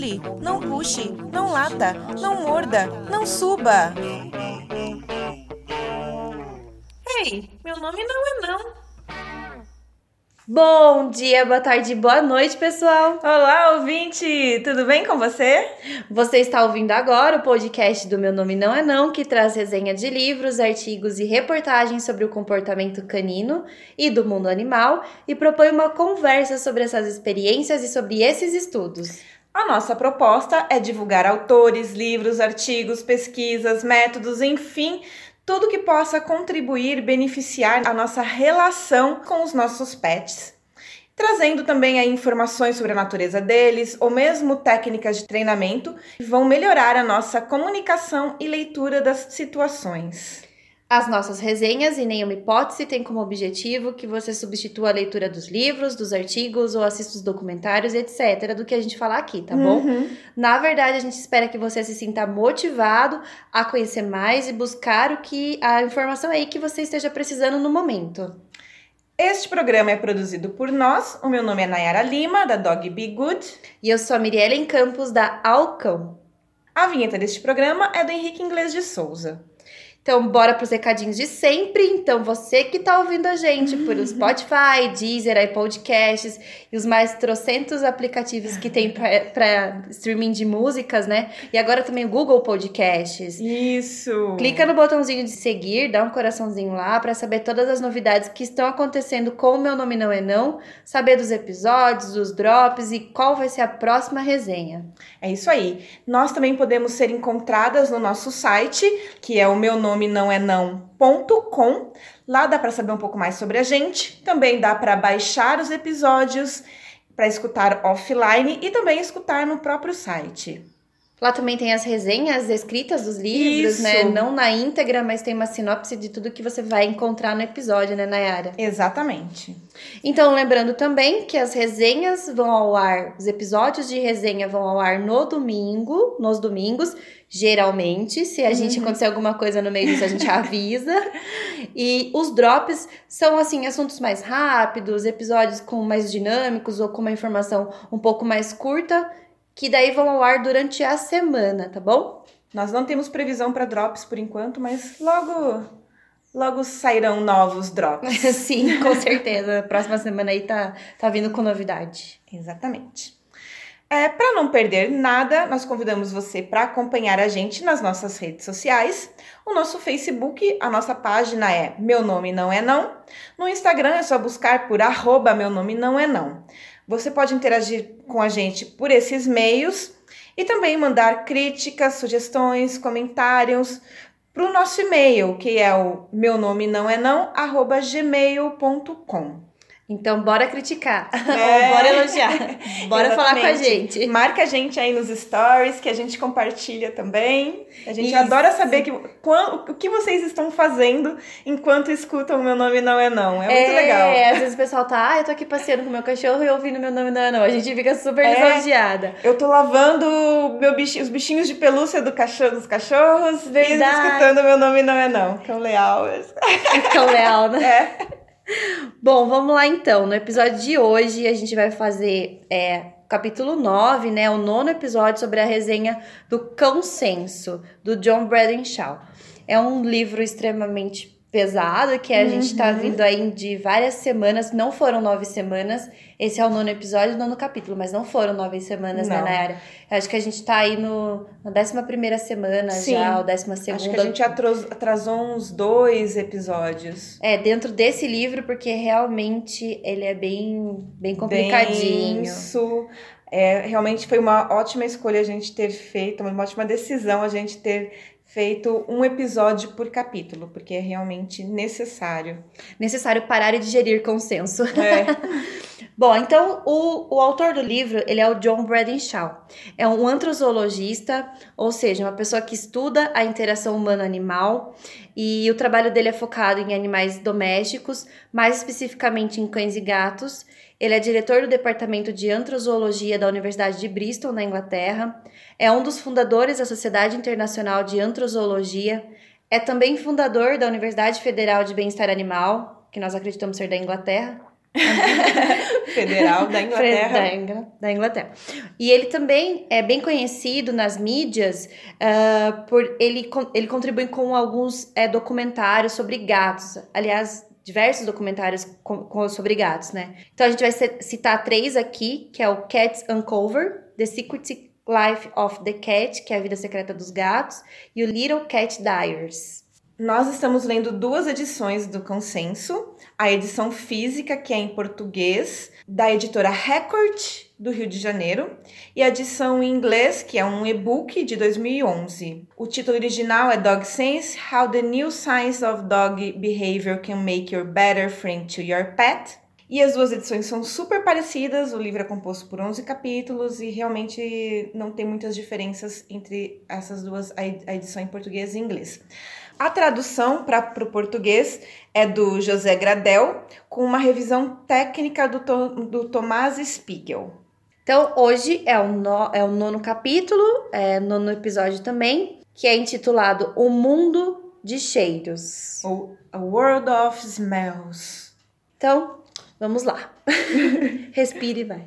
pule, não puxe, não lata, não morda, não suba. Ei, meu nome não é não. Bom dia, boa tarde, boa noite, pessoal. Olá, ouvinte, tudo bem com você? Você está ouvindo agora o podcast do Meu Nome Não É Não, que traz resenha de livros, artigos e reportagens sobre o comportamento canino e do mundo animal e propõe uma conversa sobre essas experiências e sobre esses estudos. A nossa proposta é divulgar autores, livros, artigos, pesquisas, métodos, enfim, tudo que possa contribuir beneficiar a nossa relação com os nossos pets. Trazendo também aí informações sobre a natureza deles, ou mesmo técnicas de treinamento que vão melhorar a nossa comunicação e leitura das situações. As nossas resenhas, em nenhuma hipótese, têm como objetivo que você substitua a leitura dos livros, dos artigos ou assista os documentários, etc., do que a gente falar aqui, tá bom? Uhum. Na verdade, a gente espera que você se sinta motivado a conhecer mais e buscar o que a informação aí que você esteja precisando no momento. Este programa é produzido por nós. O meu nome é Nayara Lima, da Dog Be Good. E eu sou a Mirielle Campos, da Alcão. A vinheta deste programa é do Henrique Inglês de Souza. Então, bora pros recadinhos de sempre. Então, você que tá ouvindo a gente por Spotify, Deezer, aí podcasts e os mais trocentos aplicativos que tem para streaming de músicas, né? E agora também o Google Podcasts. Isso! Clica no botãozinho de seguir, dá um coraçãozinho lá para saber todas as novidades que estão acontecendo com o Meu Nome Não É Não, saber dos episódios, dos drops e qual vai ser a próxima resenha. É isso aí. Nós também podemos ser encontradas no nosso site, que é o meu nome não é não.com. Lá dá para saber um pouco mais sobre a gente. Também dá para baixar os episódios para escutar offline e também escutar no próprio site. Lá também tem as resenhas escritas dos livros, Isso. né? Não na íntegra, mas tem uma sinopse de tudo que você vai encontrar no episódio, né, Nayara? Exatamente. Então, lembrando também que as resenhas vão ao ar, os episódios de resenha vão ao ar no domingo, nos domingos, geralmente. Se a gente acontecer alguma coisa no meio disso, a gente avisa. E os drops são, assim, assuntos mais rápidos, episódios com mais dinâmicos ou com uma informação um pouco mais curta, que daí vão ao ar durante a semana, tá bom? Nós não temos previsão para drops por enquanto, mas logo logo sairão novos drops. Sim, com certeza. Próxima semana aí tá, tá vindo com novidade. Exatamente. É, para não perder nada, nós convidamos você para acompanhar a gente nas nossas redes sociais. O nosso Facebook, a nossa página é Meu Nome Não É Não. No Instagram é só buscar por arroba Meu Nome Não É Não. Você pode interagir com a gente por esses meios e também mandar críticas, sugestões, comentários para o nosso e-mail, que é o meu nome não é não, arroba gmail.com. Então, bora criticar. É. Ou bora elogiar. Bora falar com a gente. Marca a gente aí nos stories, que a gente compartilha também. A gente Isso. adora saber que, o que vocês estão fazendo enquanto escutam o meu nome não é não. É muito legal. às vezes o pessoal tá, ah, eu tô aqui passeando com meu cachorro e ouvindo meu nome não é não. A gente fica super É. Eu tô lavando meu bichinho, os bichinhos de pelúcia do cachorro, dos cachorros Verdade. e escutando meu nome não é não. Que é leal. Tão leal, né? É. Bom, vamos lá então. No episódio de hoje a gente vai fazer é, capítulo 9, né? O nono episódio sobre a resenha do Consenso, do John Bradenshaw. É um livro extremamente pesado que a gente tá vindo aí de várias semanas, não foram nove semanas. Esse é o nono episódio, o nono capítulo, mas não foram nove semanas, né, Não. Nayara? Eu Acho que a gente tá aí no, na décima primeira semana Sim. já, ou décima segunda. Acho que a gente atros- atrasou uns dois episódios. É, dentro desse livro, porque realmente ele é bem, bem complicadinho. denso. É, realmente foi uma ótima escolha a gente ter feito, uma ótima decisão a gente ter feito um episódio por capítulo, porque é realmente necessário. Necessário parar e digerir consenso. É, Bom, então o, o autor do livro, ele é o John Bradenshaw. É um antrozoologista, ou seja, uma pessoa que estuda a interação humano-animal e o trabalho dele é focado em animais domésticos, mais especificamente em cães e gatos. Ele é diretor do Departamento de Antrozoologia da Universidade de Bristol, na Inglaterra. É um dos fundadores da Sociedade Internacional de Antrozoologia. É também fundador da Universidade Federal de Bem-Estar Animal, que nós acreditamos ser da Inglaterra. Federal da Inglaterra. Da, Ingl da, Inglaterra. E ele também é bem conhecido nas mídias uh, por ele, ele contribui com alguns é, documentários sobre gatos. Aliás, diversos documentários com, com, sobre gatos, né? Então a gente vai citar três aqui, que é o Cats Uncover, The Secret Life of the Cat, que é a vida secreta dos gatos, e o Little Cat Diaries. Nós estamos lendo duas edições do Consenso, a edição física, que é em português, da editora Record, do Rio de Janeiro, e a edição em inglês, que é um e-book de 2011. O título original é Dog Sense: How the New Science of Dog Behavior Can Make Your Better Friend to Your Pet. E as duas edições são super parecidas, o livro é composto por 11 capítulos e realmente não tem muitas diferenças entre essas duas, a edição em português e inglês. A tradução para o português é do José Gradel, com uma revisão técnica do, do Tomás Spiegel. Então, hoje é o, no, é o nono capítulo, é nono episódio também, que é intitulado O Mundo de Cheiros. Ou A World of Smells. Então, Vamos lá. Respire e vai.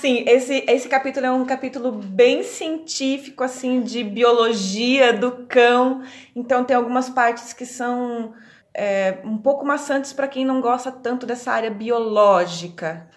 Sim, esse, esse capítulo é um capítulo bem científico, assim, de biologia do cão. Então, tem algumas partes que são é, um pouco maçantes para quem não gosta tanto dessa área biológica.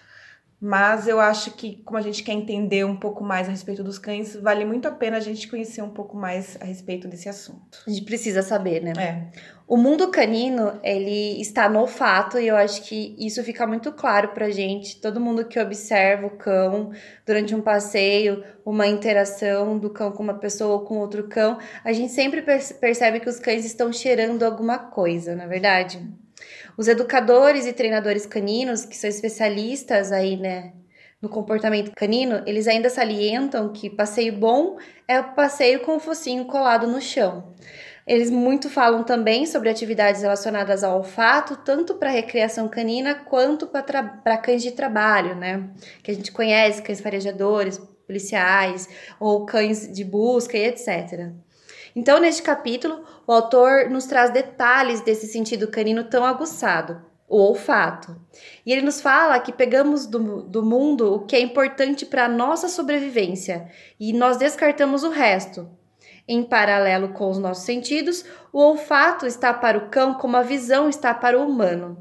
Mas eu acho que, como a gente quer entender um pouco mais a respeito dos cães, vale muito a pena a gente conhecer um pouco mais a respeito desse assunto. A gente precisa saber, né? É. O mundo canino, ele está no olfato e eu acho que isso fica muito claro pra gente. Todo mundo que observa o cão durante um passeio, uma interação do cão com uma pessoa ou com outro cão, a gente sempre percebe que os cães estão cheirando alguma coisa, na é verdade. Os educadores e treinadores caninos, que são especialistas aí, né, no comportamento canino, eles ainda salientam que passeio bom é o passeio com o focinho colado no chão. Eles muito falam também sobre atividades relacionadas ao olfato, tanto para recreação canina quanto para cães de trabalho, né? Que a gente conhece, cães farejadores, policiais ou cães de busca e etc. Então, neste capítulo, o autor nos traz detalhes desse sentido canino tão aguçado, o olfato. E ele nos fala que pegamos do, do mundo o que é importante para a nossa sobrevivência e nós descartamos o resto, em paralelo com os nossos sentidos, o olfato está para o cão como a visão está para o humano.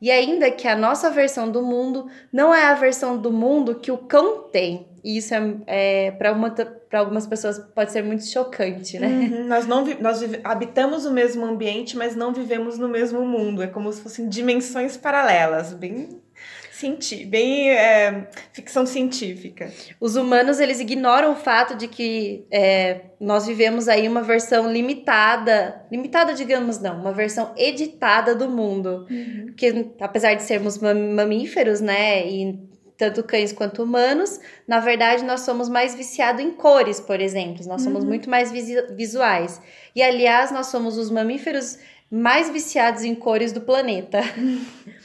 E ainda que a nossa versão do mundo não é a versão do mundo que o cão tem. E isso é, é para algumas pessoas pode ser muito chocante, né? Uhum. Nós não nós habitamos o mesmo ambiente, mas não vivemos no mesmo mundo. É como se fossem dimensões paralelas, bem Cienti bem é, ficção científica. Os humanos eles ignoram o fato de que é, nós vivemos aí uma versão limitada, limitada digamos não, uma versão editada do mundo, uhum. porque apesar de sermos mamíferos, né, e tanto cães quanto humanos, na verdade nós somos mais viciados em cores, por exemplo, nós somos uhum. muito mais visuais. E aliás, nós somos os mamíferos mais viciados em cores do planeta.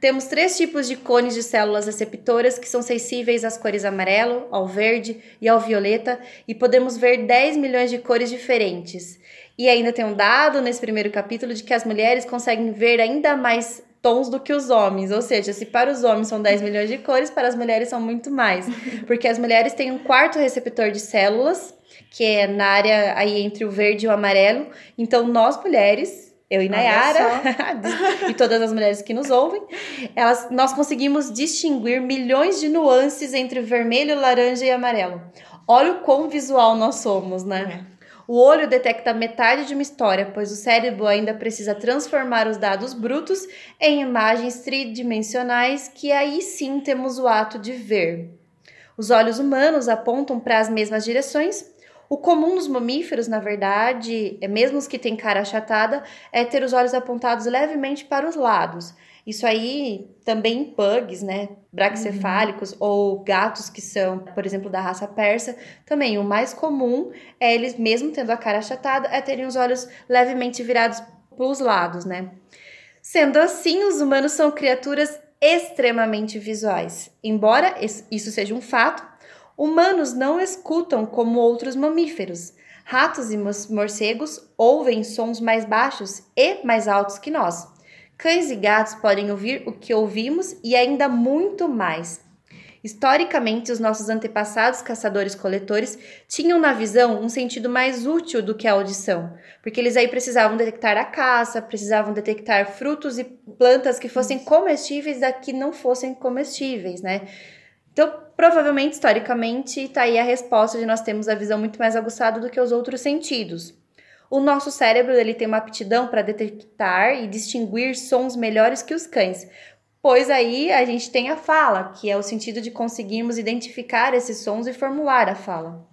Temos três tipos de cones de células receptoras que são sensíveis às cores amarelo, ao verde e ao violeta, e podemos ver 10 milhões de cores diferentes. E ainda tem um dado nesse primeiro capítulo de que as mulheres conseguem ver ainda mais tons do que os homens, ou seja, se para os homens são 10 milhões de cores, para as mulheres são muito mais, porque as mulheres têm um quarto receptor de células, que é na área aí entre o verde e o amarelo. Então, nós mulheres eu e Nayara, e todas as mulheres que nos ouvem, elas, nós conseguimos distinguir milhões de nuances entre vermelho, laranja e amarelo. Olha o quão visual nós somos, né? É. O olho detecta metade de uma história, pois o cérebro ainda precisa transformar os dados brutos em imagens tridimensionais, que aí sim temos o ato de ver. Os olhos humanos apontam para as mesmas direções, o comum nos mamíferos, na verdade, é mesmo os que têm cara achatada, é ter os olhos apontados levemente para os lados. Isso aí também em pugs, né? Braxcefálicos uhum. ou gatos que são, por exemplo, da raça persa, também o mais comum é eles, mesmo tendo a cara achatada, é terem os olhos levemente virados para os lados, né? Sendo assim, os humanos são criaturas extremamente visuais. Embora isso seja um fato, Humanos não escutam como outros mamíferos. Ratos e morcegos ouvem sons mais baixos e mais altos que nós. Cães e gatos podem ouvir o que ouvimos e ainda muito mais. Historicamente, os nossos antepassados caçadores-coletores tinham na visão um sentido mais útil do que a audição, porque eles aí precisavam detectar a caça, precisavam detectar frutos e plantas que fossem comestíveis da que não fossem comestíveis, né? Então, provavelmente, historicamente, está aí a resposta de nós termos a visão muito mais aguçada do que os outros sentidos. O nosso cérebro ele tem uma aptidão para detectar e distinguir sons melhores que os cães, pois aí a gente tem a fala, que é o sentido de conseguirmos identificar esses sons e formular a fala.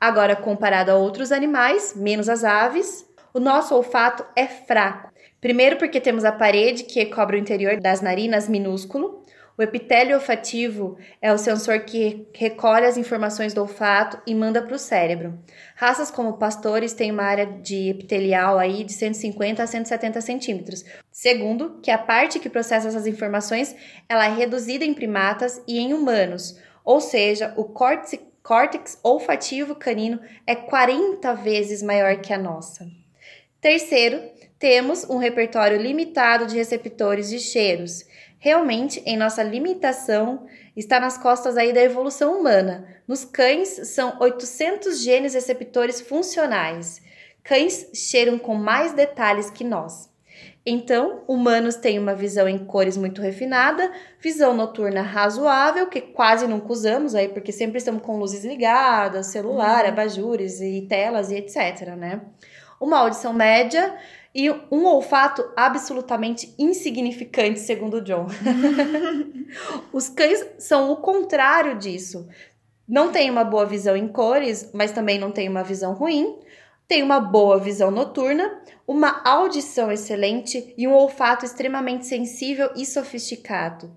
Agora, comparado a outros animais, menos as aves, o nosso olfato é fraco. Primeiro, porque temos a parede que cobre o interior das narinas minúsculo, o epitélio olfativo é o sensor que recolhe as informações do olfato e manda para o cérebro. Raças como pastores têm uma área de epitelial aí de 150 a 170 centímetros. Segundo, que a parte que processa essas informações ela é reduzida em primatas e em humanos, ou seja, o córtex, córtex olfativo canino é 40 vezes maior que a nossa. Terceiro, temos um repertório limitado de receptores de cheiros. Realmente, em nossa limitação, está nas costas aí da evolução humana. Nos cães, são 800 genes receptores funcionais. Cães cheiram com mais detalhes que nós. Então, humanos têm uma visão em cores muito refinada, visão noturna razoável, que quase nunca usamos aí, porque sempre estamos com luzes ligadas, celular, uhum. abajures e telas e etc, né? Uma audição média e um olfato absolutamente insignificante, segundo John. Os cães são o contrário disso. Não tem uma boa visão em cores, mas também não tem uma visão ruim. Tem uma boa visão noturna, uma audição excelente e um olfato extremamente sensível e sofisticado.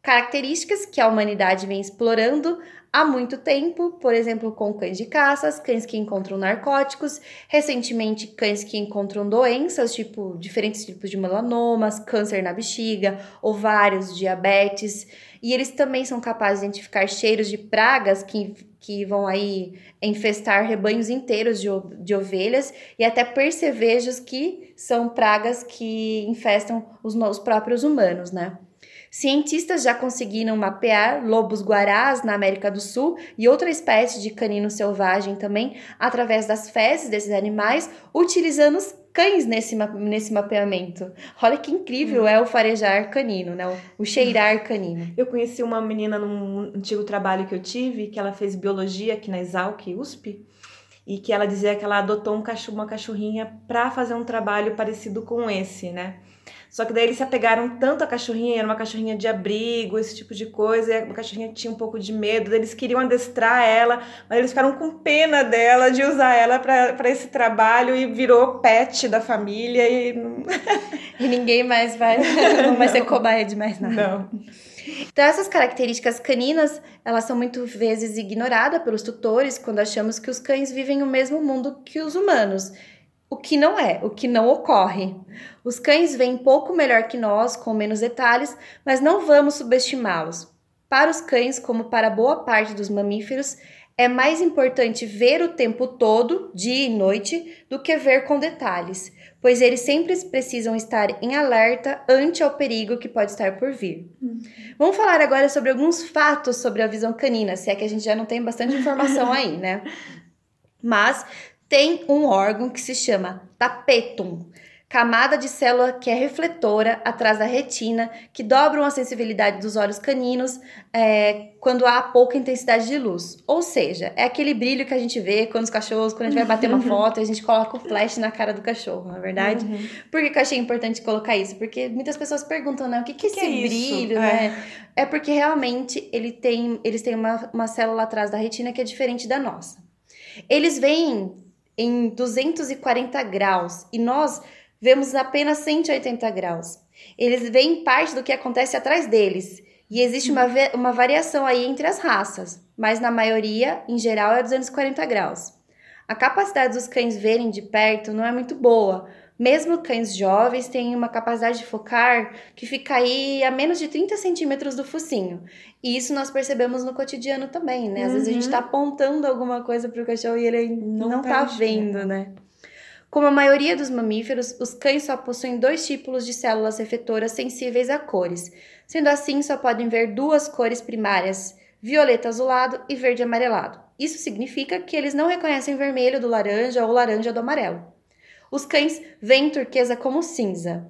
Características que a humanidade vem explorando há muito tempo, por exemplo, com cães de caças, cães que encontram narcóticos, recentemente cães que encontram doenças, tipo diferentes tipos de melanomas, câncer na bexiga, ovários, diabetes, e eles também são capazes de identificar cheiros de pragas que, que vão aí infestar rebanhos inteiros de, de ovelhas e até percevejos que são pragas que infestam os, os próprios humanos, né? Cientistas já conseguiram mapear lobos guarás na América do Sul e outra espécie de canino selvagem também através das fezes desses animais, utilizando os cães nesse, nesse mapeamento. Olha que incrível hum. é o farejar canino, né? O, cheirar canino. Eu conheci uma menina num antigo trabalho que eu tive, que ela fez biologia aqui na Exalc, USP, e que ela dizia que ela adotou um cachorro, uma cachorrinha para fazer um trabalho parecido com esse, né? Só que daí eles se apegaram tanto à cachorrinha, era uma cachorrinha de abrigo, esse tipo de coisa, e a cachorrinha tinha um pouco de medo, eles queriam adestrar ela, mas eles ficaram com pena dela, de usar ela para esse trabalho e virou pet da família e... e ninguém mais vai, não vai ser cobaia de mais nada. Não. Então, essas características caninas, elas são muito vezes ignoradas pelos tutores quando achamos que os cães vivem o mesmo mundo que os humanos o que não é, o que não ocorre. Os cães veem pouco melhor que nós, com menos detalhes, mas não vamos subestimá-los. Para os cães, como para boa parte dos mamíferos, é mais importante ver o tempo todo, dia e noite, do que ver com detalhes, pois eles sempre precisam estar em alerta ante ao perigo que pode estar por vir. Uhum. Vamos falar agora sobre alguns fatos sobre a visão canina, se é que a gente já não tem bastante informação aí, né? Mas tem um órgão que se chama tapetum, camada de célula que é refletora atrás da retina, que dobram a sensibilidade dos olhos caninos é, quando há pouca intensidade de luz. Ou seja, é aquele brilho que a gente vê quando os cachorros, quando a gente vai bater uma foto, a gente coloca o flash na cara do cachorro, não é verdade? Uhum. Por que eu achei importante colocar isso? Porque muitas pessoas perguntam, né, o que, que é esse que é brilho, né? É. é porque realmente ele tem, eles têm uma, uma célula atrás da retina que é diferente da nossa. Eles vêm em 240 graus e nós vemos apenas 180 graus. Eles veem parte do que acontece atrás deles. E existe uma, uma variação aí entre as raças, mas na maioria, em geral, é 240 graus. A capacidade dos cães verem de perto não é muito boa, mesmo cães jovens têm uma capacidade de focar que fica aí a menos de 30 centímetros do focinho. E isso nós percebemos no cotidiano também, né? Às uhum. vezes a gente está uhum. apontando alguma coisa para o cachorro e ele não, não tá, tá vendo, né? Como a maioria dos mamíferos, os cães só possuem dois tipos de células refletoras sensíveis a cores. Sendo assim, só podem ver duas cores primárias, violeta azulado e verde amarelado. Isso significa que eles não reconhecem vermelho do laranja ou laranja do amarelo. Os cães veem turquesa como cinza.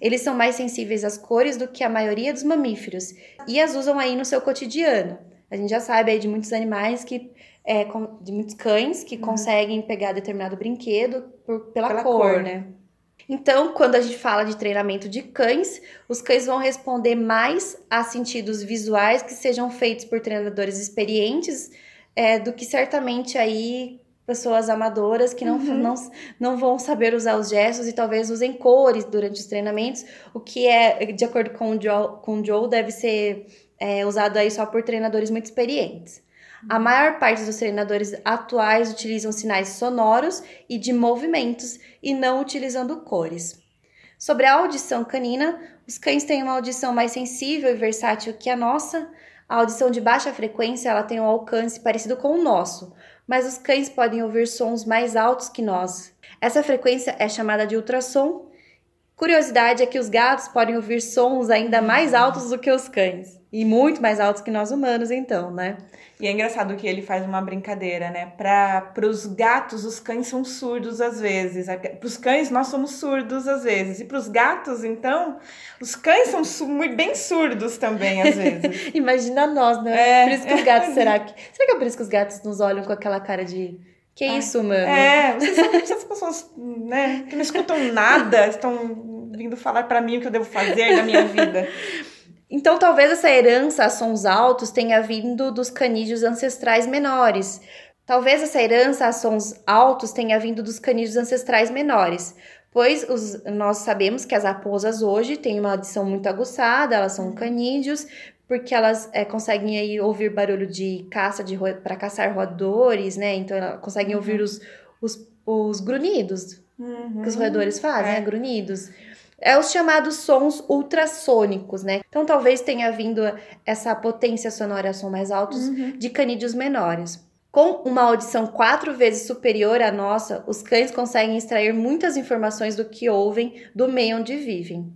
Eles são mais sensíveis às cores do que a maioria dos mamíferos e as usam aí no seu cotidiano. A gente já sabe aí de muitos animais que é, de muitos cães que uhum. conseguem pegar determinado brinquedo por, pela, pela cor, cor, né? Então, quando a gente fala de treinamento de cães, os cães vão responder mais a sentidos visuais que sejam feitos por treinadores experientes é, do que certamente aí pessoas amadoras que não, uhum. não, não vão saber usar os gestos e talvez usem cores durante os treinamentos, o que é, de acordo com o Joe, com o Joe deve ser é, usado aí só por treinadores muito experientes. A maior parte dos treinadores atuais utilizam sinais sonoros e de movimentos e não utilizando cores. Sobre a audição canina, os cães têm uma audição mais sensível e versátil que a nossa. A audição de baixa frequência ela tem um alcance parecido com o nosso, mas os cães podem ouvir sons mais altos que nós. Essa frequência é chamada de ultrassom. Curiosidade é que os gatos podem ouvir sons ainda mais altos do que os cães. E muito mais altos que nós humanos, então, né? E é engraçado que ele faz uma brincadeira, né? Para os gatos, os cães são surdos às vezes. Para os cães, nós somos surdos às vezes. E para os gatos, então, os cães são su bem surdos também às vezes. Imagina nós, né? É. Por isso que os gatos, será que. Será que é por isso que os gatos nos olham com aquela cara de. Que é isso, mano? É, vocês são essas pessoas, né, que não escutam nada, estão vindo falar para mim o que eu devo fazer na minha vida. Então, talvez essa herança a sons altos tenha vindo dos canídeos ancestrais menores. Talvez essa herança a sons altos tenha vindo dos canídeos ancestrais menores, pois os, nós sabemos que as raposas hoje têm uma audição muito aguçada, elas são canídeos, porque elas é, conseguem aí ouvir barulho de caça de para caçar roedores, né? Então elas conseguem uhum. ouvir os, os, os grunhidos uhum. que os roedores fazem, é. né? Grunhidos é os chamados sons ultrassônicos, né? Então talvez tenha vindo essa potência sonora a som mais altos uhum. de canídeos menores. Com uma audição quatro vezes superior à nossa, os cães conseguem extrair muitas informações do que ouvem do meio onde vivem.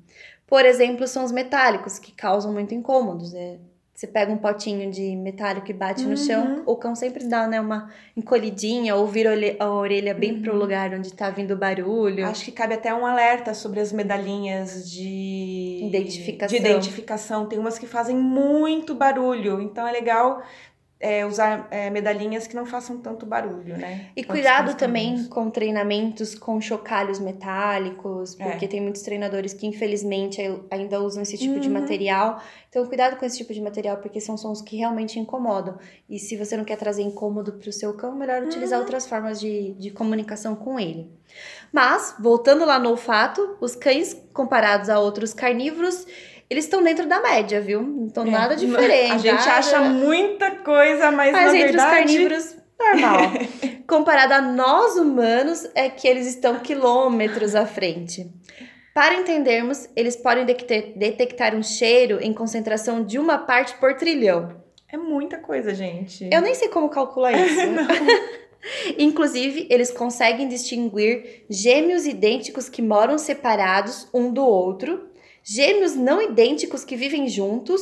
Por exemplo, sons metálicos, que causam muito incômodos. Né? Você pega um potinho de metálico e bate uhum. no chão, uhum. o cão sempre dá né, uma encolhidinha ou vira a orelha bem uhum. pro lugar onde tá vindo o barulho. Acho que cabe até um alerta sobre as medalhinhas de identificação. De identificação. Tem umas que fazem muito barulho, então é legal é, usar é, medalhinhas que não façam tanto barulho, né? E cuidado também com treinamentos com chocalhos metálicos, é. porque é. tem muitos treinadores que infelizmente ainda usam esse tipo uhum. de material. Então, cuidado com esse tipo de material, porque são sons que realmente incomodam. E se você não quer trazer incômodo para o seu cão, melhor utilizar uhum. outras formas de, de comunicação com ele. Mas, voltando lá no olfato, os cães, comparados a outros carnívoros, eles estão dentro da média, viu? Não estão é, nada diferente. A gente nada... acha muita coisa, mas, mas na entre verdade... os carnívoros, normal. Comparado a nós humanos, é que eles estão quilômetros à frente. Para entendermos, eles podem detectar um cheiro em concentração de uma parte por trilhão. É muita coisa, gente. Eu nem sei como calcular isso. Inclusive, eles conseguem distinguir gêmeos idênticos que moram separados um do outro gêmeos não idênticos que vivem juntos,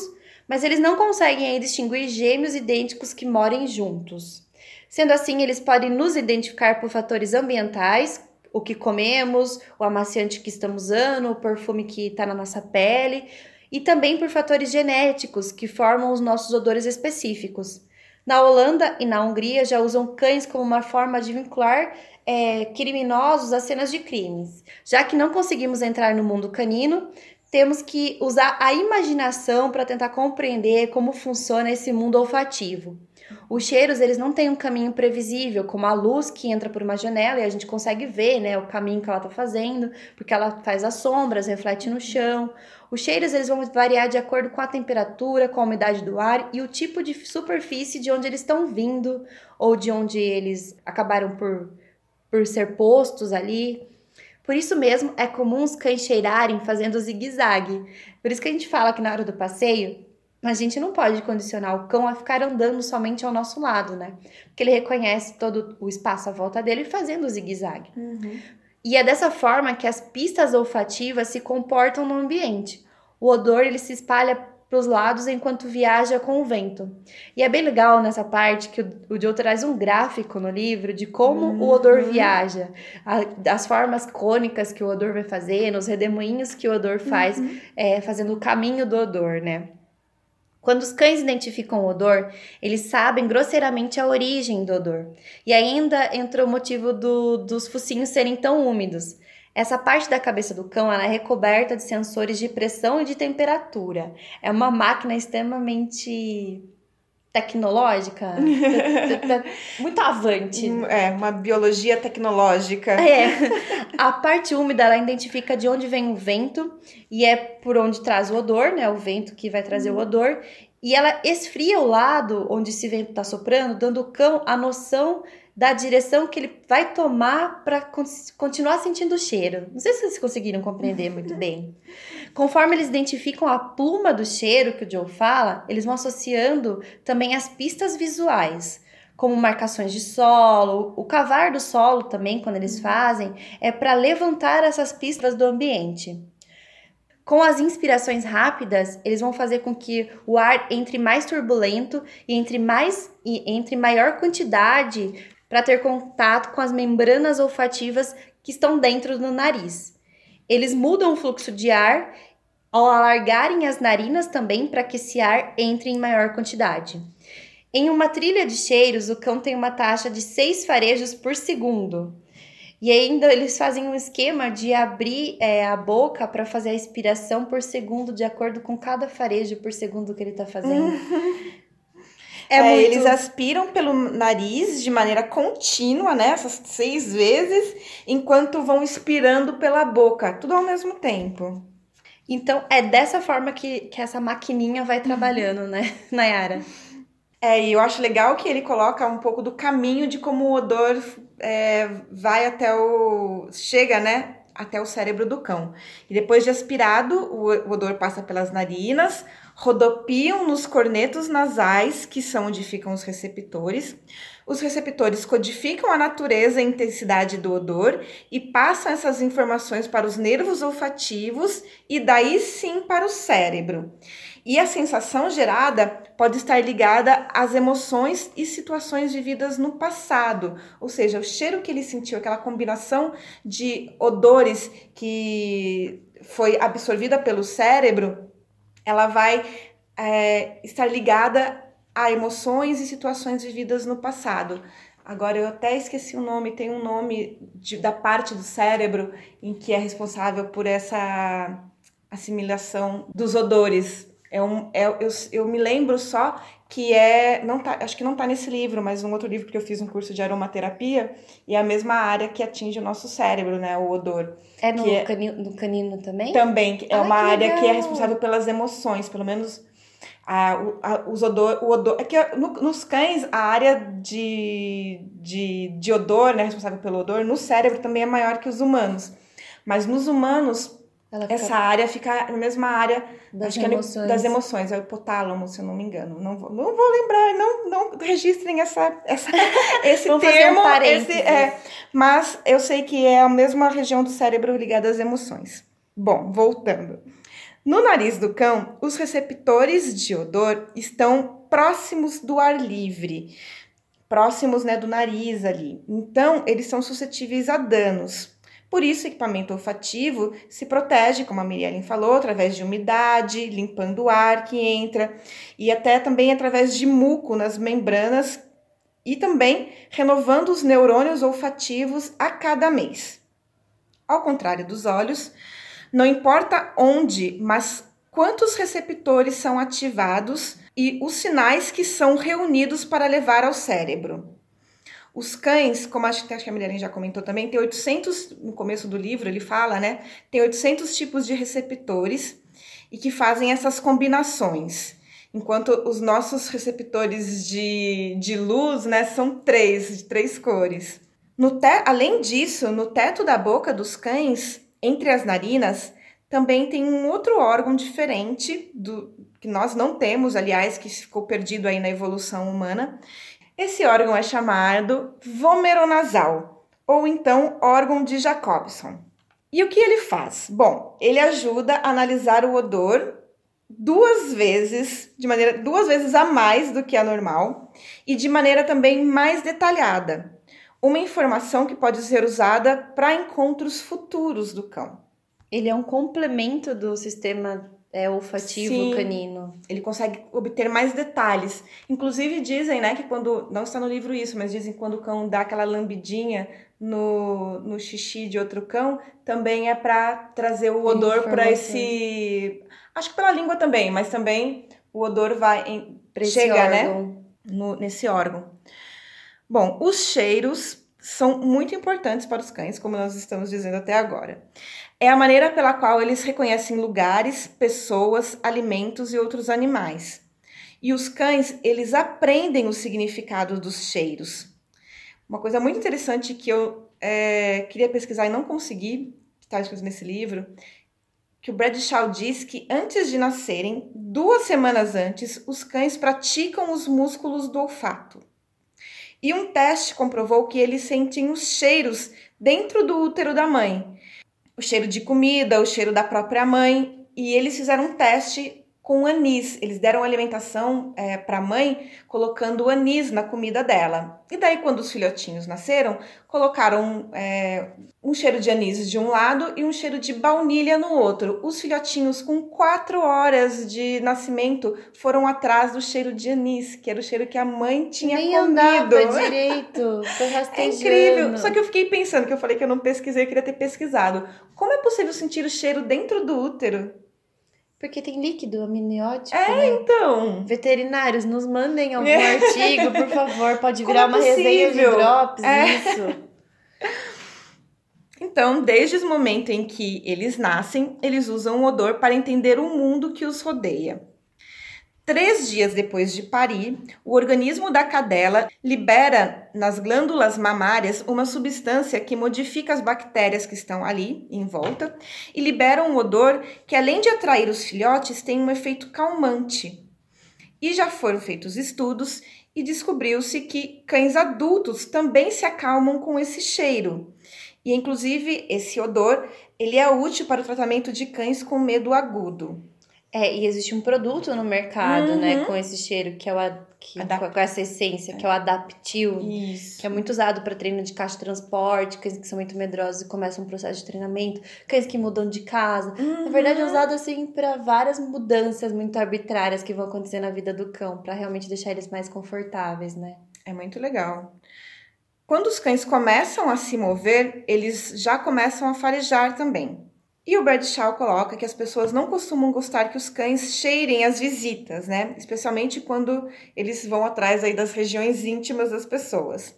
mas eles não conseguem distinguir gêmeos idênticos que morem juntos. Sendo assim, eles podem nos identificar por fatores ambientais, o que comemos, o amaciante que estamos usando, o perfume que está na nossa pele, e também por fatores genéticos que formam os nossos odores específicos. Na Holanda e na Hungria já usam cães como uma forma de vincular é, criminosos a cenas de crimes. Já que não conseguimos entrar no mundo canino, temos que usar a imaginação para tentar compreender como funciona esse mundo olfativo. Os cheiros, eles não têm um caminho previsível, como a luz que entra por uma janela e a gente consegue ver, né, o caminho que ela está fazendo, porque ela faz as sombras, reflete no chão. Os cheiros, eles vão variar de acordo com a temperatura, com a umidade do ar e o tipo de superfície de onde eles estão vindo ou de onde eles acabaram por, por ser postos ali. Por isso mesmo, é comum os cães cheirarem fazendo zigue-zague. Por isso que a gente fala que na hora do passeio, a gente não pode condicionar o cão a ficar andando somente ao nosso lado, né? Porque ele reconhece todo o espaço à volta dele fazendo o zigue-zague. Uhum. E é dessa forma que as pistas olfativas se comportam no ambiente. O odor ele se espalha para os lados enquanto viaja com o vento. E é bem legal nessa parte que o, Joe traz um gráfico no livro de como uhum. o odor viaja, a, as formas cônicas que o odor vai fazendo, os redemoinhos que o odor faz, uhum. é, fazendo o caminho do odor, né? Quando os cães identificam o odor, eles sabem grosseiramente a origem do odor. E ainda entra o motivo do, dos focinhos serem tão úmidos. Essa parte da cabeça do cão é recoberta de sensores de pressão e de temperatura. É uma máquina extremamente tecnológica, muito avante. É, uma biologia tecnológica. É. A parte úmida, ela identifica de onde vem o vento e é por onde traz o odor, né? O vento que vai trazer o uhum. odor. E ela esfria o lado onde esse vento está soprando, dando ao cão a noção da direção que ele vai tomar para continuar sentindo o cheiro. Não sei se vocês conseguiram compreender muito bem. Conforme eles identificam a pluma do cheiro que o Joe fala, eles vão associando também as pistas visuais, como marcações de solo, o cavar do solo também, quando eles fazem, é para levantar essas pistas do ambiente. Com as inspirações rápidas, eles vão fazer com que o ar entre mais turbulento e entre mais e entre maior quantidade para ter contato com as membranas olfativas que estão dentro do nariz. Eles mudam o fluxo de ar ao alargarem as narinas também para que esse ar entre em maior quantidade. Em uma trilha de cheiros, o cão tem uma taxa de 6 farejos por segundo. E ainda eles fazem um esquema de abrir é, a boca para fazer a expiração por segundo, de acordo com cada farejo por segundo que ele está fazendo. É, é muito... Eles aspiram pelo nariz de maneira contínua, né? Essas seis vezes, enquanto vão expirando pela boca, tudo ao mesmo tempo. Então, é dessa forma que, que essa maquininha vai trabalhando, né, Nayara? É, e eu acho legal que ele coloca um pouco do caminho de como o odor é, vai até o. chega, né? Até o cérebro do cão. E depois de aspirado, o, o odor passa pelas narinas, rodopiam nos cornetos nasais, que são onde ficam os receptores. Os receptores codificam a natureza e intensidade do odor e passam essas informações para os nervos olfativos e daí sim para o cérebro. E a sensação gerada pode estar ligada às emoções e situações vividas no passado, ou seja, o cheiro que ele sentiu, aquela combinação de odores que foi absorvida pelo cérebro ela vai é, estar ligada a emoções e situações vividas no passado. Agora eu até esqueci o nome, tem um nome de, da parte do cérebro em que é responsável por essa assimilação dos odores. É um, é, eu, eu me lembro só que é, não tá, acho que não tá nesse livro, mas um outro livro que eu fiz um curso de aromaterapia e é a mesma área que atinge o nosso cérebro, né, o odor. É no, é, canino, no canino também? Também, é ah, uma área legal. que é responsável pelas emoções, pelo menos a, a, os odor, o odor. É que no, nos cães, a área de, de, de odor, né, responsável pelo odor, no cérebro também é maior que os humanos. Mas nos humanos, fica... essa área fica na mesma área das é emoções. É, das emoções, é o hipotálamo, se eu não me engano. Não vou, não vou lembrar, não, não registrem essa, essa, esse termo. Um esse, é, mas eu sei que é a mesma região do cérebro ligada às emoções. Bom, voltando. No nariz do cão, os receptores de odor estão próximos do ar livre, próximos né, do nariz ali. Então, eles são suscetíveis a danos. Por isso, o equipamento olfativo se protege, como a Miriam falou, através de umidade, limpando o ar que entra, e até também através de muco nas membranas e também renovando os neurônios olfativos a cada mês. Ao contrário dos olhos, não importa onde, mas quantos receptores são ativados e os sinais que são reunidos para levar ao cérebro. Os cães, como acho que a Milene já comentou também, tem 800, no começo do livro ele fala, né? Tem 800 tipos de receptores e que fazem essas combinações. Enquanto os nossos receptores de, de luz, né, são três, de três cores. No te, além disso, no teto da boca dos cães entre as narinas, também tem um outro órgão diferente do que nós não temos, aliás, que ficou perdido aí na evolução humana. Esse órgão é chamado vomeronasal, ou então órgão de Jacobson. E o que ele faz? Bom, ele ajuda a analisar o odor duas vezes, de maneira duas vezes a mais do que a normal e de maneira também mais detalhada. Uma informação que pode ser usada para encontros futuros do cão. Ele é um complemento do sistema é, olfativo Sim. canino. Ele consegue obter mais detalhes. Inclusive dizem, né, que quando não está no livro isso, mas dizem que quando o cão dá aquela lambidinha no, no xixi de outro cão, também é para trazer o odor para esse, acho que pela língua também, mas também o odor vai em, chega, né? no- nesse órgão. Bom, os cheiros são muito importantes para os cães, como nós estamos dizendo até agora. É a maneira pela qual eles reconhecem lugares, pessoas, alimentos e outros animais. E os cães, eles aprendem o significado dos cheiros. Uma coisa muito interessante que eu é, queria pesquisar e não consegui, que está escrito nesse livro, que o Bradshaw diz que antes de nascerem, duas semanas antes, os cães praticam os músculos do olfato. E um teste comprovou que eles sentem os cheiros dentro do útero da mãe. O cheiro de comida, o cheiro da própria mãe. E eles fizeram um teste com anis. Eles deram alimentação é, para a mãe colocando anis na comida dela. E daí, quando os filhotinhos nasceram, colocaram é, um cheiro de anis de um lado e um cheiro de baunilha no outro. Os filhotinhos, com quatro horas de nascimento, foram atrás do cheiro de anis, que era o cheiro que a mãe tinha Nem comido. andava direito. É incrível. Só que eu fiquei pensando, que eu falei que eu não pesquisei, eu queria ter pesquisado. Como é possível sentir o cheiro dentro do útero? Porque tem líquido amniótico, É, né? então. Veterinários, nos mandem algum É. artigo, por favor. Pode Como virar é uma resenha de possível? drops, É. isso. Então, desde o momento em que eles nascem, eles usam o odor para entender o mundo que os rodeia. Três dias depois de parir, o organismo da cadela libera nas glândulas mamárias uma substância que modifica as bactérias que estão ali em volta e libera um odor que, além de atrair os filhotes, tem um efeito calmante. E já foram feitos estudos e descobriu-se que cães adultos também se acalmam com esse cheiro. E inclusive esse odor, ele é útil para o tratamento de cães com medo agudo. É, e existe um produto no mercado, Uhum. né, com esse cheiro, que é o que, Adap- com essa essência, que é o Adaptil. Isso. Que é muito usado para treino de caixa de transporte, cães que são muito medrosos e começam um processo de treinamento, cães que mudam de casa. Na verdade, é usado assim para várias mudanças muito arbitrárias que vão acontecer na vida do cão, para realmente deixar eles mais confortáveis, né? É muito legal. Quando os cães começam a se mover, eles já começam a farejar também. E o Bradshaw coloca que as pessoas não costumam gostar que os cães cheirem as visitas, né? Especialmente quando eles vão atrás aí das regiões íntimas das pessoas.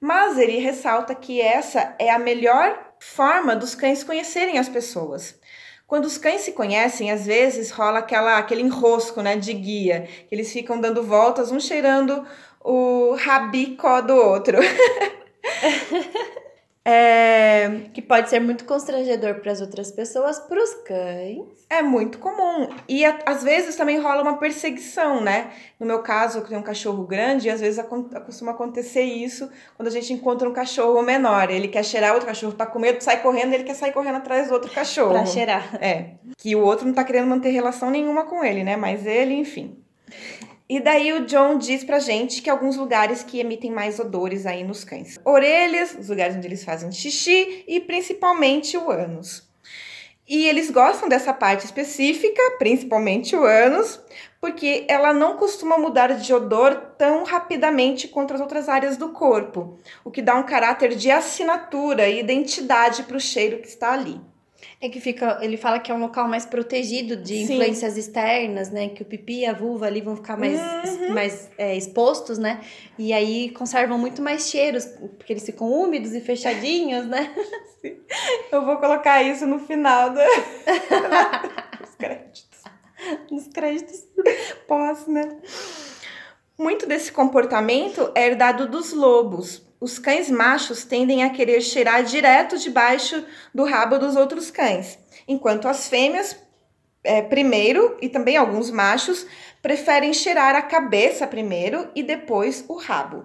Mas ele ressalta que essa é a melhor forma dos cães conhecerem as pessoas. Quando os cães se conhecem, às vezes rola aquela, aquele enrosco né, de guia, que eles ficam dando voltas, um cheirando o rabicó do outro. é, Que pode ser muito constrangedor para as outras pessoas, para os cães. é muito comum. E a- às vezes também rola uma perseguição, né? No meu caso, eu tenho um cachorro grande, e às vezes costuma acontecer isso quando a gente encontra um cachorro menor. Ele quer cheirar, outro cachorro tá com medo, sai correndo, ele quer sair correndo atrás do outro cachorro. Para cheirar. É. Que o outro não tá querendo manter relação nenhuma com ele, né? Mas ele, enfim. E daí o John diz pra gente que alguns lugares que emitem mais odores aí nos cães. Orelhas, os lugares onde eles fazem xixi e principalmente o ânus. E eles gostam dessa parte específica, principalmente o ânus, porque ela não costuma mudar de odor tão rapidamente quanto as outras áreas do corpo, o que dá um caráter de assinatura e identidade para o cheiro que está ali. É que fica, ele fala que é um local mais protegido de Sim. influências externas, né? Que o pipi e a vulva ali vão ficar mais, Uhum. mais é, expostos, né? E aí conservam muito mais cheiros, porque eles ficam úmidos e fechadinhos, né? Eu vou colocar isso no final da... dos créditos. Nos créditos. Posso, né? Muito desse comportamento é herdado dos lobos. Os cães machos tendem a querer cheirar direto debaixo do rabo dos outros cães, enquanto as fêmeas, é, primeiro, e também alguns machos, preferem cheirar a cabeça primeiro e depois o rabo.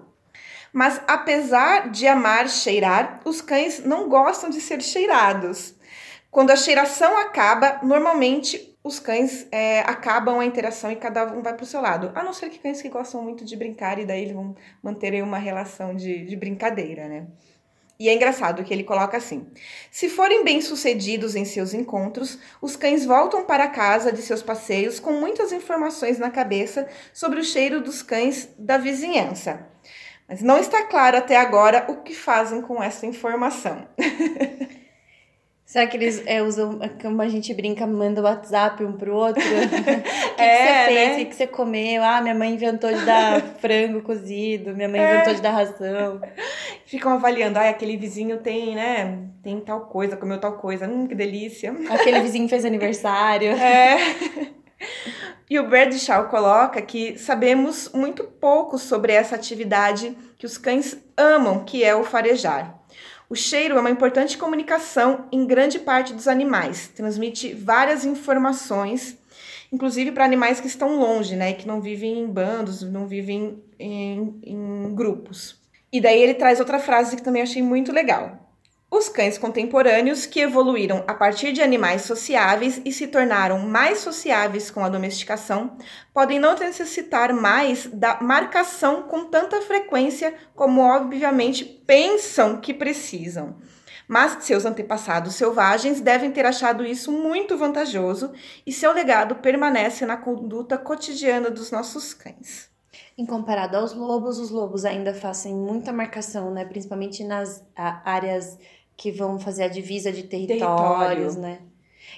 Mas apesar de amar cheirar, os cães não gostam de ser cheirados. Quando a cheiração acaba, normalmente os cães é, acabam a interação e cada um vai para o seu lado. A não ser que cães que gostam muito de brincar e daí eles vão manter uma relação de, de brincadeira, né? E é engraçado que ele coloca assim: se forem bem-sucedidos em seus encontros, os cães voltam para casa de seus passeios com muitas informações na cabeça sobre o cheiro dos cães da vizinhança. Mas não está claro até agora o que fazem com essa informação. Será que eles é, usam, como a gente brinca, manda o WhatsApp um pro outro? o que, é, que você fez? Né? O que, que você comeu? Ah, minha mãe inventou de dar frango cozido, minha mãe é. inventou de dar ração. Ficam avaliando, ah, aquele vizinho tem, né? Tem tal coisa, comeu tal coisa. Hum, que delícia. Aquele vizinho fez aniversário. É. E o Bradshaw coloca que sabemos muito pouco sobre essa atividade que os cães amam, que é o farejar. O cheiro é uma importante comunicação em grande parte dos animais, transmite várias informações, inclusive para animais que estão longe, né, que não vivem em bandos, não vivem em, em grupos. E daí ele traz outra frase que também achei muito legal. Os cães contemporâneos, que evoluíram a partir de animais sociáveis e se tornaram mais sociáveis com a domesticação, podem não necessitar mais da marcação com tanta frequência como, obviamente, pensam que precisam. Mas seus antepassados selvagens devem ter achado isso muito vantajoso e seu legado permanece na conduta cotidiana dos nossos cães. Em comparado aos lobos, os lobos ainda fazem muita marcação, né? principalmente nas áreas que vão fazer a divisa de territórios, Território. né?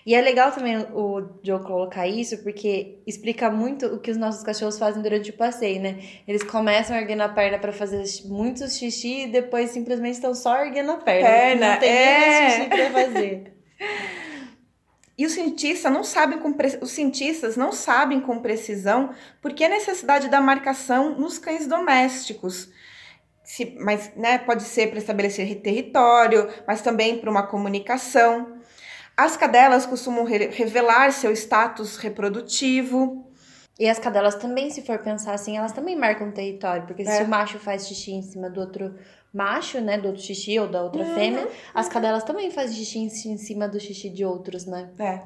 E é legal também o Joe colocar isso, porque explica muito o que os nossos cachorros fazem durante o passeio, né? Eles começam erguendo a perna para fazer muitos xixi e depois simplesmente estão só erguendo a perna. perna não tem é. xixi pra fazer. E os cientistas não sabem com pre... os cientistas não sabem com precisão por que a necessidade da marcação nos cães domésticos se, mas né, pode ser para estabelecer território, mas também para uma comunicação. As cadelas costumam re revelar seu status reprodutivo. E as cadelas também, se for pensar assim, elas também marcam território, porque é. se o macho faz xixi em cima do outro macho, né, do outro xixi ou da outra uhum. fêmea, as cadelas também fazem xixi em cima do xixi de outros, né? É.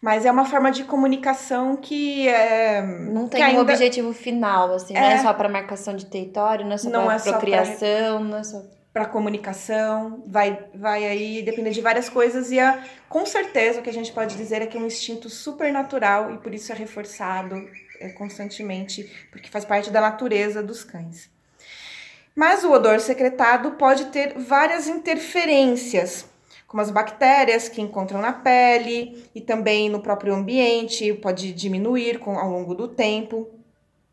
Mas é uma forma de comunicação que é, não tem ainda... um objetivo final, assim, é, não é só para marcação de território, não é só para é procriação, não é só para comunicação, vai, vai aí depender de várias coisas e a, com certeza o que a gente pode dizer é que é um instinto super natural e por isso é reforçado é, constantemente, porque faz parte da natureza dos cães. Mas o odor secretado pode ter várias interferências como as bactérias que encontram na pele e também no próprio ambiente, pode diminuir com, ao longo do tempo.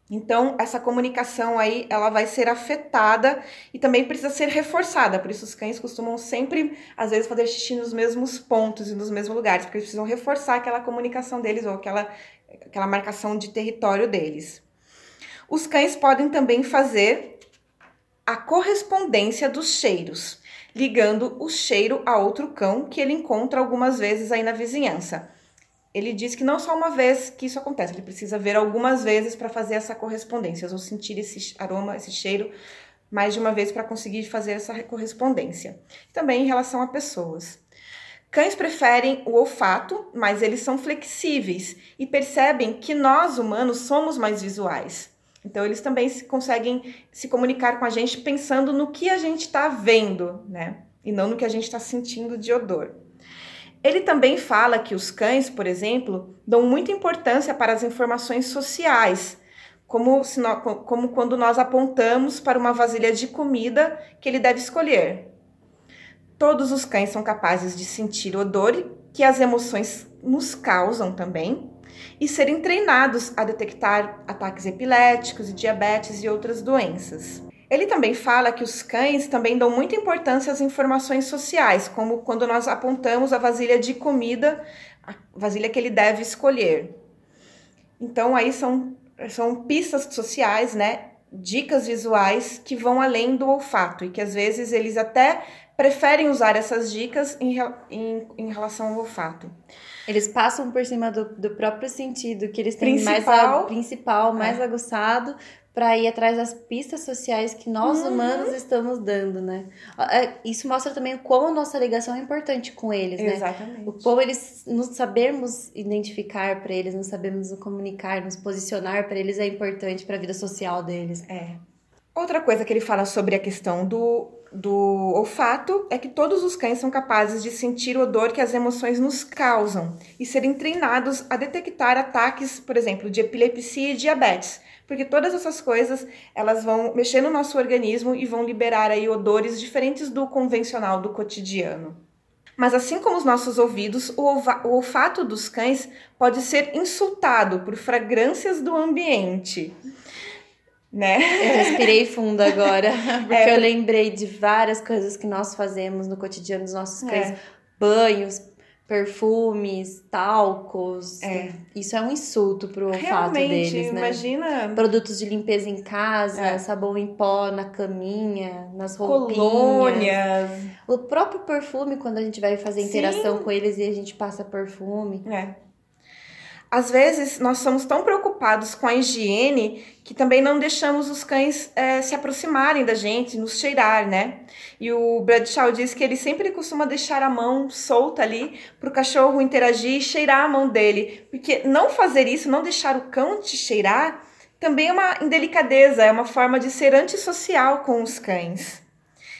Então, essa comunicação aí, ela vai ser afetada e também precisa ser reforçada. Por isso, os cães costumam sempre, às vezes, fazer xixi nos mesmos pontos e nos mesmos lugares, porque eles precisam reforçar aquela comunicação deles ou aquela, aquela marcação de território deles. Os cães podem também fazer a correspondência dos cheiros ligando o cheiro a outro cão que ele encontra algumas vezes aí na vizinhança. Ele diz que não só uma vez que isso acontece, ele precisa ver algumas vezes para fazer essa correspondência, ou sentir esse aroma, esse cheiro mais de uma vez para conseguir fazer essa correspondência. Também em relação a pessoas. Cães preferem o olfato, mas eles são flexíveis e percebem que nós humanos somos mais visuais. Então, eles também se, conseguem se comunicar com a gente pensando no que a gente está vendo, né? E não no que a gente está sentindo de odor. Ele também fala que os cães, por exemplo, dão muita importância para as informações sociais, como, como quando nós apontamos para uma vasilha de comida que ele deve escolher. Todos os cães são capazes de sentir odor que as emoções nos causam também, e serem treinados a detectar ataques epiléticos diabetes e outras doenças. Ele também fala que os cães também dão muita importância às informações sociais, como quando nós apontamos a vasilha de comida, a vasilha que ele deve escolher. Então aí são, são pistas sociais, né? Dicas visuais que vão além do olfato e que às vezes eles até preferem usar essas dicas em, em, em relação ao olfato. Eles passam por cima do, do próprio sentido que eles têm principal, mais principal, mais é. aguçado para ir atrás das pistas sociais que nós Uhum. humanos estamos dando, né? É, Isso mostra também o quão a nossa ligação é importante com eles, né? Exatamente. O como eles nos sabermos identificar para eles, nos sabemos nos comunicar, nos posicionar para eles é importante para a vida social deles. É. Outra coisa que ele fala sobre a questão do, do olfato é que todos os cães são capazes de sentir o odor que as emoções nos causam e serem treinados a detectar ataques, por exemplo, de epilepsia e diabetes. Porque todas essas coisas, elas vão mexer no nosso organismo e vão liberar aí odores diferentes do convencional, do cotidiano. Mas assim como os nossos ouvidos, o, o olfato dos cães pode ser insultado por fragrâncias do ambiente. Né? Eu respirei fundo agora, porque É. eu lembrei de várias coisas que nós fazemos no cotidiano dos nossos cães. É. Banhos, perfumes, talcos. É. Isso é um insulto pro olfato Realmente, deles, né? imagina Produtos de limpeza em casa, É. sabão em pó na caminha, nas roupinhas. colônias. O próprio perfume, quando a gente vai fazer Sim. interação com eles e a gente passa perfume. É. Às vezes, nós somos tão preocupados com a higiene que também não deixamos os cães eh, se aproximarem da gente, nos cheirar, né? E o Bradshaw diz que ele sempre costuma deixar a mão solta ali para o cachorro interagir e cheirar a mão dele. Porque não fazer isso, não deixar o cão te cheirar, também é uma indelicadeza, é uma forma de ser antissocial com os cães.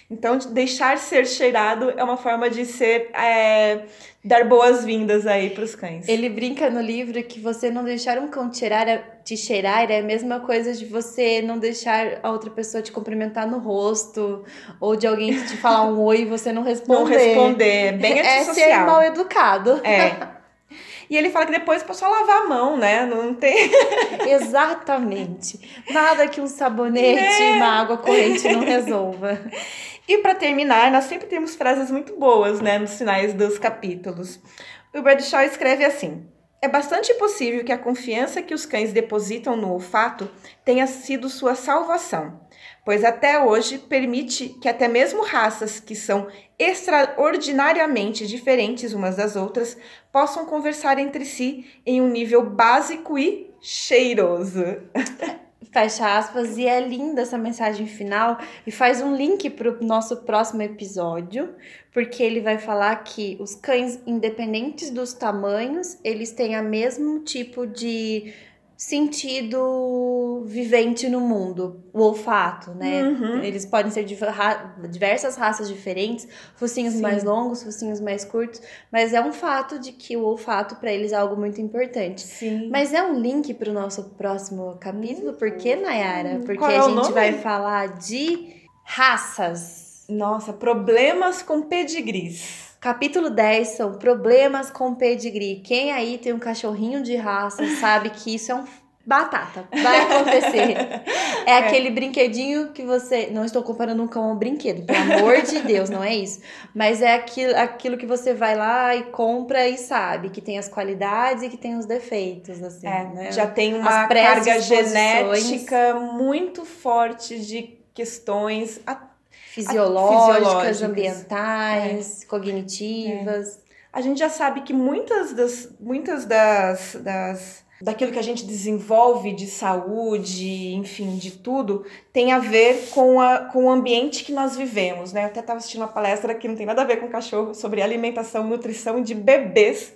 Então, de deixar ser cheirado é uma forma de ser eh, dar boas-vindas aí para os cães. Ele brinca no livro que você não deixar um cão te cheirar, é- te cheirar é a mesma coisa de você não deixar a outra pessoa te cumprimentar no rosto, ou de alguém te falar um oi e você não responder. não responder, bem É ser antissocial. mal educado. É. E ele fala que depois pode só lavar a mão, né? Não tem. Exatamente. Nada que um sabonete e uma água corrente não resolva. E para terminar, nós sempre temos frases muito boas, né, nos finais dos capítulos. O Bradshaw escreve assim: É bastante possível que a confiança que os cães depositam no olfato tenha sido sua salvação, pois até hoje permite que até mesmo raças que são extraordinariamente diferentes umas das outras possam conversar entre si em um nível básico e cheiroso. Fecha aspas, e é linda essa mensagem final e faz um link para o nosso próximo episódio, porque ele vai falar que os cães, independentes dos tamanhos, eles têm o mesmo tipo de sentido vivente no mundo, o olfato, né? Uhum. Eles podem ser de ra- diversas raças diferentes, focinhos Sim. mais longos, focinhos mais curtos, mas é um fato de que o olfato para eles é algo muito importante. Sim. Mas é um link para o nosso próximo capítulo, por que, Nayara? Porque é a gente nome? vai falar de raças. Nossa, problemas com pedigris. Capítulo 10 são problemas com pedigree. Quem aí tem um cachorrinho de raça sabe que isso é um batata. Vai acontecer. É aquele brinquedinho que você. Não estou comparando um cão a um brinquedo, pelo amor de Deus, não é isso. Mas é aquilo, aquilo que você vai lá e compra e sabe que tem as qualidades e que tem os defeitos, assim, É, né? já tem uma carga genética muito forte de questões. Fisiológicas, fisiológicas. ambientais, cognitivas. A gente já sabe que muitas das muitas das, das daquilo que a gente desenvolve de saúde, enfim, de tudo, tem a ver com, a, com o ambiente que nós vivemos, né? Eu até estava assistindo uma palestra que não tem nada a ver com cachorro, sobre alimentação, nutrição de bebês.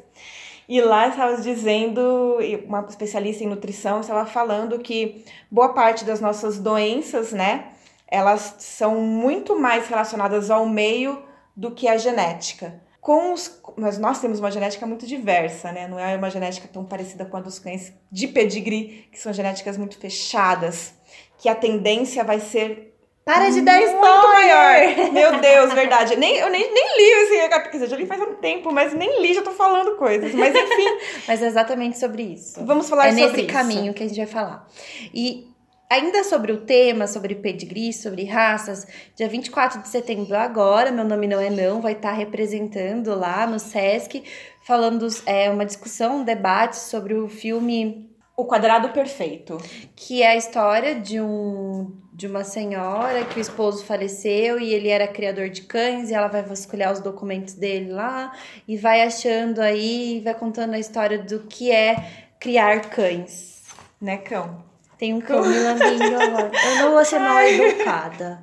E lá estava dizendo, uma especialista em nutrição estava falando que boa parte das nossas doenças, né, elas são muito mais relacionadas ao meio do que à genética. Com os, mas nós temos uma genética muito diversa, né? Não é uma genética tão parecida com a dos cães de pedigree, que são genéticas muito fechadas, que a tendência vai ser Para de dar muito spoiler! maior. Meu Deus, verdade. Nem, eu nem, nem li esse quer dizer, já li faz um tempo, mas nem li, já tô falando coisas. Mas enfim, Mas é exatamente sobre isso. vamos falar é sobre nesse isso. caminho que a gente vai falar. E ainda sobre o tema, sobre pedigree, sobre raças, dia 24 de setembro agora, meu nome não é não, vai estar representando lá no SESC, falando é, uma discussão, um debate sobre o filme O quadrado perfeito. que é a história de um de uma senhora que o esposo faleceu e ele era criador de cães e ela vai vasculhar os documentos dele lá e vai achando aí, vai contando a história do que é criar cães. Né, cão? Tem um cão me lambendo agora. Eu não vou ser mal educada.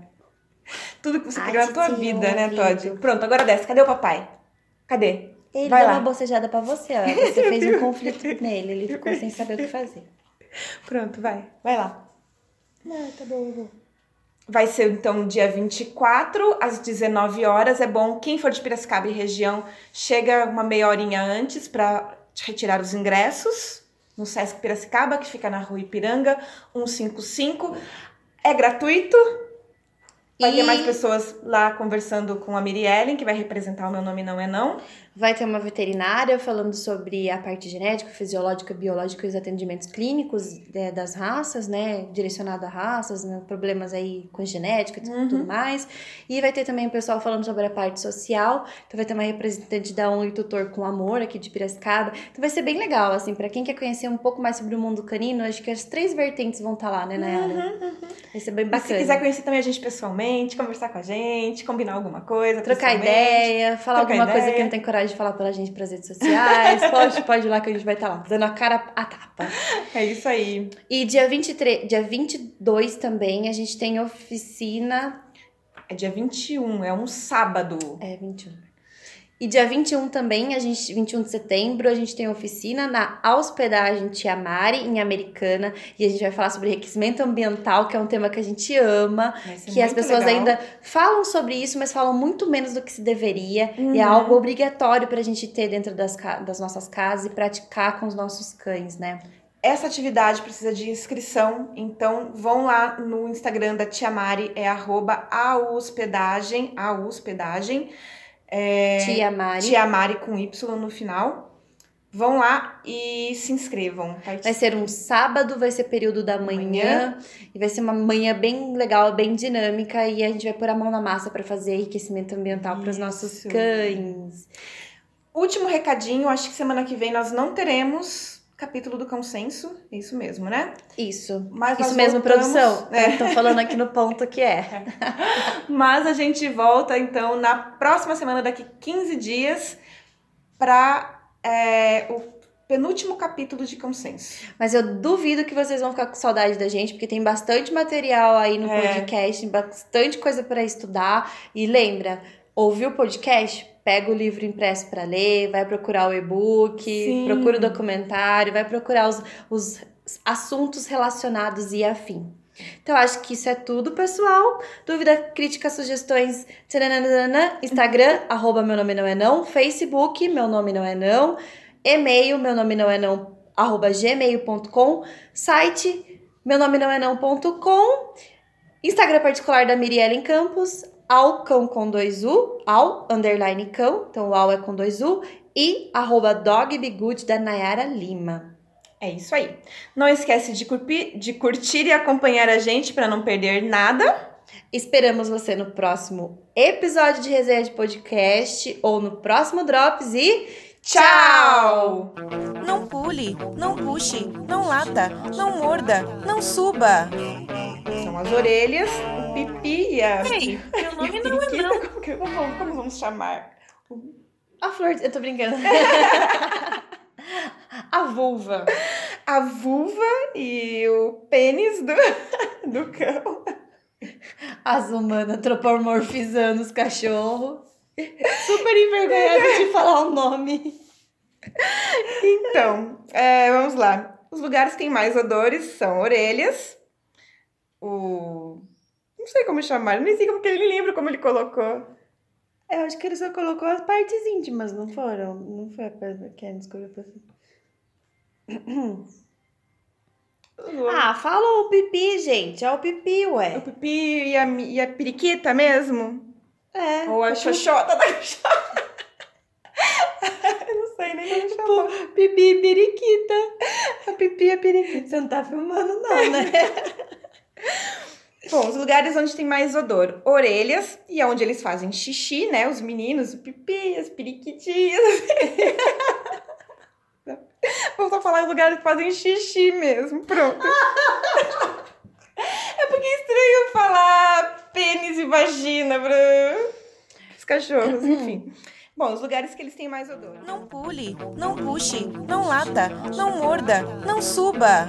Tudo que você queria na tua Titinho, vida, né, ouvido. Todd? Pronto, agora desce. Cadê o papai? Cadê? Ele Vai deu lá. uma bocejada pra você, ó. Você fez um conflito nele. Ele ficou sem saber o que fazer. Pronto, vai. Vai lá. Não, tá bom, eu vou. Vai ser então dia 24, às 19 horas. É bom, quem for de Piracicaba e região, chega uma meia horinha antes para retirar os ingressos no Sesc Piracicaba, que fica na rua Ipiranga, 155. É gratuito. Vai ter E- mais pessoas lá conversando com a Miri Ellen, que vai representar o Meu Nome Não É Não. Vai ter uma veterinária falando sobre a parte genética, fisiológica, biológica e os atendimentos clínicos né, das raças, né? Direcionado a raças, né, problemas aí com genética e Uhum. tudo mais. E vai ter também o pessoal falando sobre a parte social. Então vai ter uma representante da ONG Tutor com Amor aqui de Piracicaba. Então vai ser bem legal, assim, pra quem quer conhecer um pouco mais sobre o mundo canino, acho que as três vertentes vão estar lá, né, Nayara? Vai ser bem E Se bacana. quiser conhecer também a gente pessoalmente, conversar com a gente, combinar alguma coisa. Trocar ideia, falar trocar alguma coisa ideia. que não tem coragem de falar pela gente pras redes sociais. Pode, pode ir lá que a gente vai estar lá, dando a cara a tapa. É isso aí. E dia 23, dia 22 também, a gente tem oficina. É dia 21, é um sábado. É, 21. E dia 21 também, a gente, 21 de setembro, a gente tem oficina na hospedagem Tiamari, em Americana. E a gente vai falar sobre enriquecimento ambiental, que é um tema que a gente ama. Que as pessoas legal. ainda falam sobre isso, mas falam muito menos do que se deveria. E Uhum. é algo obrigatório pra gente ter dentro das, das nossas casas e praticar com os nossos cães, né? Essa atividade precisa de inscrição, então vão lá no Instagram da Tia Mari, é arroba ahospedagem, ahospedagem, é, Tia Mari. Tia Mari com Y no final. Vão lá e se inscrevam. Vai ser um sábado, vai ser período da manhã, Manhã. e vai ser uma manhã bem legal, bem dinâmica e a gente vai pôr a mão na massa pra fazer enriquecimento ambiental para os nossos cães. Último recadinho, acho que semana que vem nós não teremos capítulo do consenso, é isso mesmo, né? Isso. Mas Isso mesmo, voltamos- produção. É. Tô falando aqui no ponto que é. Mas a gente volta então na próxima semana, daqui 15 dias, para o penúltimo capítulo de consenso. Mas eu duvido que vocês vão ficar com saudade da gente, porque tem bastante material aí no É. podcast, bastante coisa para estudar. E lembra, ouviu o podcast? Pega o livro impresso para ler, vai procurar o e-book, Sim. procura o documentário, vai procurar os, os assuntos relacionados e afim. Então, acho que isso é tudo, pessoal. Dúvida, crítica, sugestões, tcharanana, Instagram, arroba meu nome não é não, Facebook, meu nome não é não, e-mail, meu nome não é não, arroba gmail.com, site, meu nome não é não.com, Instagram particular da Miriellen Campos, ao cão com dois U, ao underline cão, então o ao é com dois U, e arroba dogbegood da Nayara Lima. É isso aí. Não esquece de curtir, de curtir e acompanhar a gente para não perder nada. Esperamos você no próximo episódio de resenha de podcast ou no próximo Drops e Tchau! Não pule, não puxe, não lata, não morda, não suba. São as orelhas, pipi e a. Ei, meu nome não é não. Como- como vamos chamar? a flor. Eu tô brincando. a vulva. A vulva e o pênis do, do cão. As humanas antropomorfizando os cachorros. Super envergonhada de falar o nome. Então, é, vamos lá. Os lugares que têm mais odores são orelhas, o. Não sei como chamar, nem sei como que ele lembra como ele colocou. Eu acho que ele só colocou as partes íntimas, não foram? Não foi a perna que a escolheu pra Ah, fala o pipi, gente. É o pipi, O ué. pipi e a, e a periquita mesmo? É. Ou a xoxota da xoxota? Eu não sei nem como chamar. Pipi e periquita. A pipi e a periquita. Você não tá filmando, não, né? Bom, os lugares onde tem mais odor. Orelhas, e é onde eles fazem xixi, né? Os meninos, o pipi, as periquitinhas. Vamos só falar os lugares que fazem xixi mesmo. Pronto. É porque é estranho falar pênis e vagina para os cachorros, enfim. Bom, os lugares que eles têm mais odor. Não pule, não puxe, não lata, não morda, não suba.